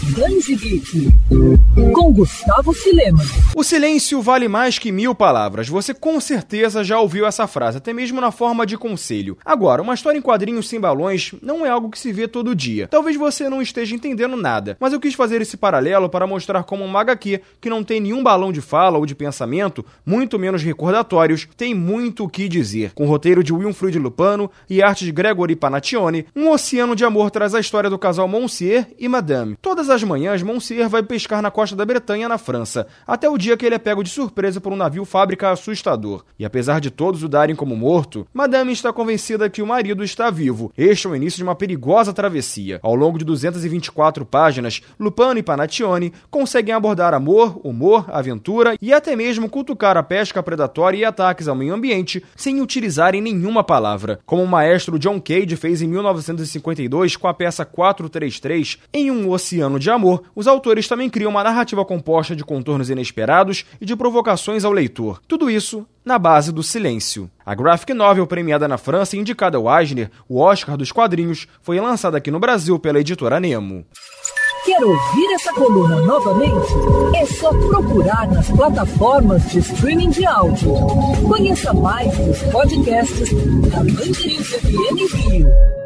Geek, com Gustavo Filema. O silêncio vale mais que mil palavras. Você com certeza já ouviu essa frase, até mesmo na forma de conselho. Agora, uma história em quadrinhos sem balões não é algo que se vê todo dia. Talvez você não esteja entendendo nada, mas eu quis fazer esse paralelo para mostrar como uma HQ que não tem nenhum balão de fala ou de pensamento, muito menos recordatórios, tem muito o que dizer. Com roteiro de Wilfried Lupano e arte de Gregory Panaccione, Um Oceano de Amor traz a história do casal Monsieur e Madame. Todas as manhãs, Monsieur vai pescar na costa da Bretanha, na França, até o dia que ele é pego de surpresa por um navio fábrica assustador. E apesar de todos o darem como morto, Madame está convencida que o marido está vivo. Este é o início de uma perigosa travessia. Ao longo de 224 páginas, Lupano e Panaccione conseguem abordar amor, humor, aventura e até mesmo cutucar a pesca predatória e ataques ao meio ambiente sem utilizarem nenhuma palavra, como o maestro John Cage fez em 1952 com a peça 433 Em um Oceano de Amor. Os autores também criam uma narrativa composta de contornos inesperados e de provocações ao leitor. Tudo isso na base do silêncio. A graphic novel premiada na França e indicada ao Eisner, o Oscar dos quadrinhos, foi lançada aqui no Brasil pela editora Nemo. Quer ouvir essa coluna novamente? É só procurar nas plataformas de streaming de áudio. Conheça mais dos podcasts da Mandirinhos FM Rio.